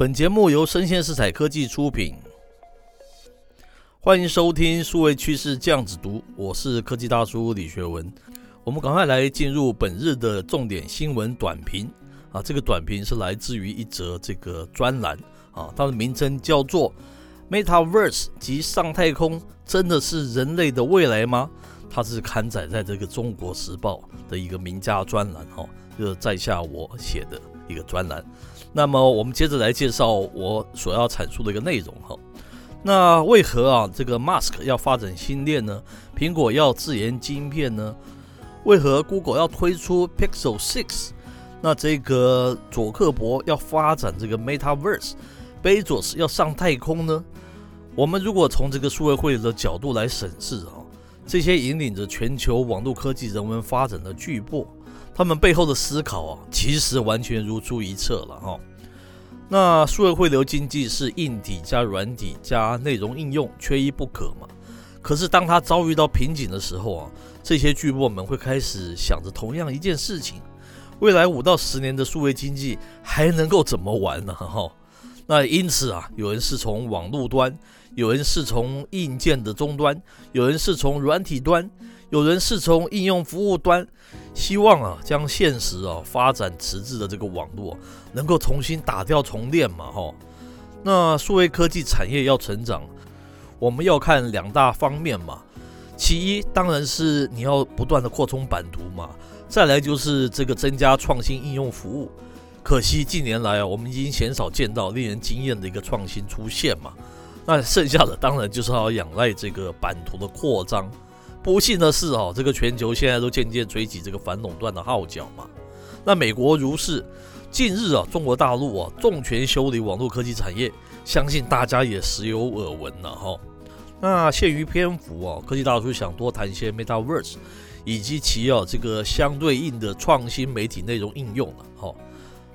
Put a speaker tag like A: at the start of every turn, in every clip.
A: 本节目由声鲜时采科技出品，欢迎收听数位趋势这样子读，我是科技大叔李学文。我们赶快来进入本日的重点新闻短评啊，这个短评是来自于一则这个专栏啊，它的名称叫做 “Metaverse 及上太空真的是人类的未来吗？”它是刊载在这个《中国时报》的一个名家专栏哈，就是在下我写的一个专栏。那么我们接着来介绍我所要阐述的一个内容哈。那为何啊这个 Musk 要发展新链呢？苹果要自研晶片呢？为何 Google 要推出 Pixel 6？那这个佐克伯要发展这个 Metaverse，贝佐斯要上太空呢？我们如果从这个数位会的角度来审视啊，这些引领着全球网络科技人文发展的巨擘。他们背后的思考啊，其实完全如出一辙了哈。那数位汇流经济是硬体加软体加内容应用缺一不可嘛。可是当它遭遇到瓶颈的时候啊，这些巨擘们会开始想着同样一件事情：未来五到十年的数位经济还能够怎么玩呢？哈。那因此啊，有人是从网络端，有人是从硬件的终端，有人是从软体端。有人是从应用服务端，希望啊将现实啊发展迟滞的这个网络能够重新打掉重练嘛哈。那数位科技产业要成长，我们要看两大方面嘛。其一当然是你要不断的扩充版图嘛，再来就是这个增加创新应用服务。可惜近年来啊，我们已经鲜少见到令人惊艳的一个创新出现嘛。那剩下的当然就是要仰赖这个版图的扩张。不幸的是，哦，这个全球现在都渐渐吹起这个反垄断的号角嘛。那美国如是，近日啊，中国大陆啊重拳修理网络科技产业，相信大家也时有耳闻了哈。那限于篇幅啊，科技大叔想多谈一些 Metaverse 以及其啊这个相对应的创新媒体内容应用了哈。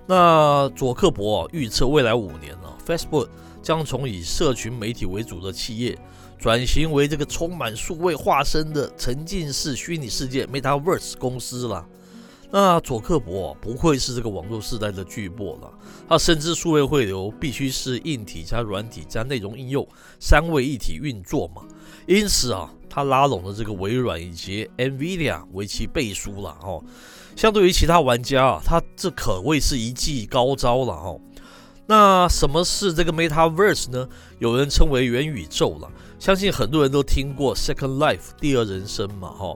A: 那佐克伯啊预测未来五年啊，Facebook 将从以社群媒体为主的企业。转型为这个充满数位化身的沉浸式虚拟世界 Metaverse 公司了。那佐克伯不愧是这个网络时代的巨擘了。他深知数位汇流必须是硬体加软体加内容应用三位一体运作嘛。因此啊，他拉拢了这个微软以及 NVIDIA 为其背书了哦。相对于其他玩家啊，他这可谓是一记高招了哦。那什么是这个 Metaverse 呢？有人称为元宇宙了。相信很多人都听过 Second Life 第二人生嘛，哈。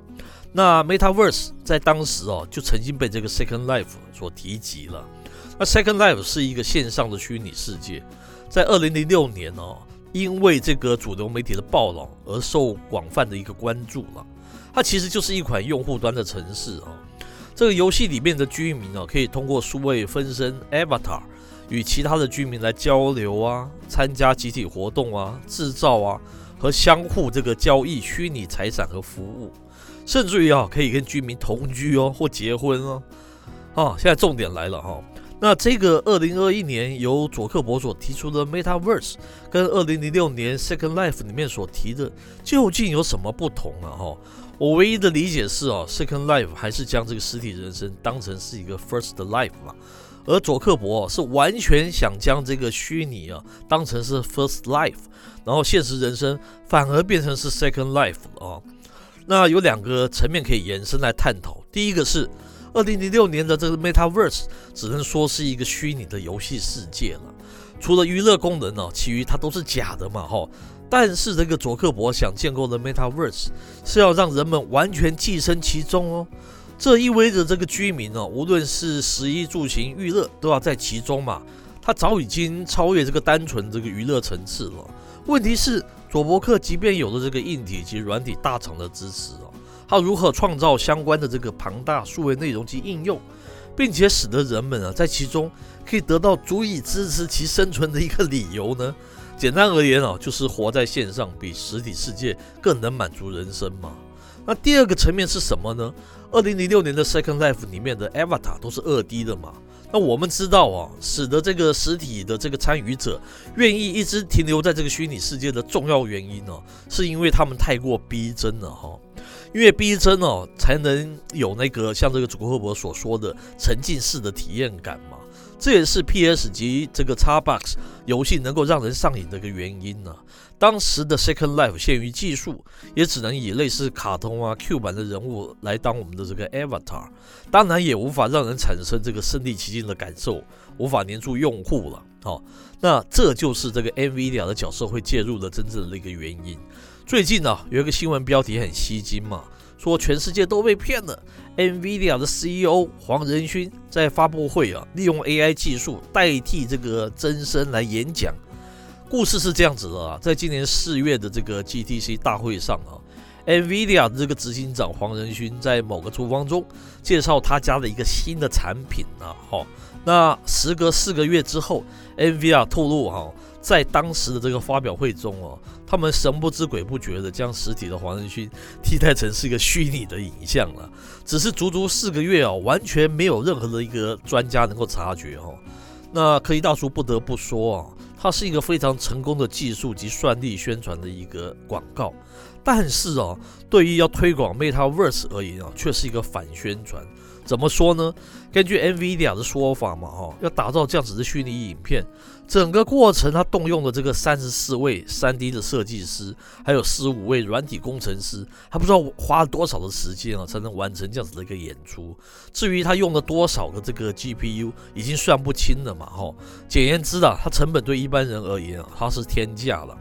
A: 那 Metaverse 在当时哦，就曾经被这个 Second Life 所提及了。那 Second Life 是一个线上的虚拟世界，在二零零六年哦，因为这个主流媒体的报道而受广泛的一个关注了。它其实就是一款用户端的程式啊。这个游戏里面的居民哦，可以通过数位分身 Avatar 与其他的居民来交流啊，参加集体活动啊，制造啊。和相互这个交易虚拟财产和服务，甚至于啊可以跟居民同居哦或结婚哦，啊现在重点来了哈，那这个二零二一年由佐克伯所提出的 Metaverse，跟二零零六年 Second Life 里面所提的究竟有什么不同啊哈？我唯一的理解是啊，Second Life 还是将这个实体人生当成是一个 First Life 嘛。而佐克伯是完全想将这个虚拟啊当成是 first life，然后现实人生反而变成是 second life 啊。那有两个层面可以延伸来探讨。第一个是二零零六年的这个 metaverse 只能说是一个虚拟的游戏世界了，除了娱乐功能呢，其余它都是假的嘛哈。但是这个佐克伯想建构的 metaverse 是要让人们完全寄生其中哦。这意味着这个居民呢，无论是食衣住行娱乐，都要在其中嘛。他早已经超越这个单纯这个娱乐层次了。问题是，佐伯克即便有了这个硬体及软体大厂的支持啊，他如何创造相关的这个庞大数位内容及应用，并且使得人们啊在其中可以得到足以支持其生存的一个理由呢？简单而言啊，就是活在线上比实体世界更能满足人生嘛。那第二个层面是什么呢？二零零六年的 Second Life 里面的 Avatar 都是二 D 的嘛？那我们知道啊，使得这个实体的这个参与者愿意一直停留在这个虚拟世界的重要原因呢、是因为他们太过逼真了哈。因为逼真哦、才能有那个像这个佐克伯所说的沉浸式的体验感嘛。这也是 PS 及这个 Xbox 游戏能够让人上瘾的一个原因呢、啊。当时的 Second Life 限于技术，也只能以类似卡通啊 Q 版的人物来当我们的这个 Avatar，当然也无法让人产生这个身临其境的感受，无法黏住用户了。好、那这就是这个 NVIDIA 的角色会介入的真正的一个原因。最近呢、啊，有一个新闻标题很吸睛嘛。说全世界都被骗了。NVIDIA 的 CEO 黄仁勋在发布会啊，利用 AI 技术代替这个真身来演讲。故事是这样子的啊，在今年四月的这个 GTC 大会上啊，NVIDIA 的这个执行长黄仁勋在某个厨房中介绍他家的一个新的产品啊。好，那时隔四个月之后，NVIDIA 透露哈。在当时的这个发表会中哦，他们神不知鬼不觉的将实体的黄仁勋替代成是一个虚拟的影像了。只是足足四个月哦，完全没有任何的一个专家能够察觉哦。那科技大叔不得不说啊，它是一个非常成功的技术及算力宣传的一个广告。但是哦，对于要推广 Metaverse 而言啊，却是一个反宣传。怎么说呢？根据 NVIDIA 的说法嘛，哈，要打造这样子的虚拟影片，整个过程他动用了这个三十四位 3D 的设计师，还有十五位软体工程师，还不知道花了多少的时间啊，才能完成这样子的一个演出。至于他用了多少个这个 GPU，已经算不清了嘛，哈。简言之啊，它成本对一般人而言啊，它是天价了。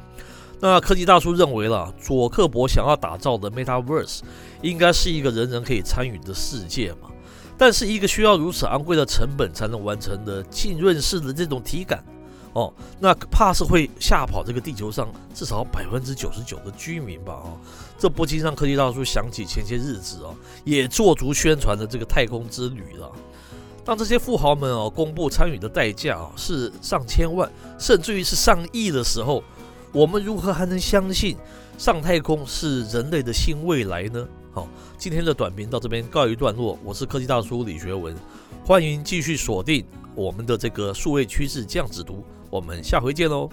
A: 那科技大叔认为了，佐克伯想要打造的 Metaverse，应该是一个人人可以参与的世界嘛。但是一个需要如此昂贵的成本才能完成的浸润式的这种体感，哦，那怕是会吓跑这个地球上至少百分之九十九的居民吧？哦，这不禁让科技大叔想起前些日子哦，也做足宣传的这个太空之旅了。当这些富豪们哦公布参与的代价啊是上千万，甚至于是上亿的时候，我们如何还能相信上太空是人类的新未来呢？好，今天的短评到这边告一段落。我是科技大叔李学文，欢迎继续锁定我们的这个数位趋势这样子读，我们下回见喽。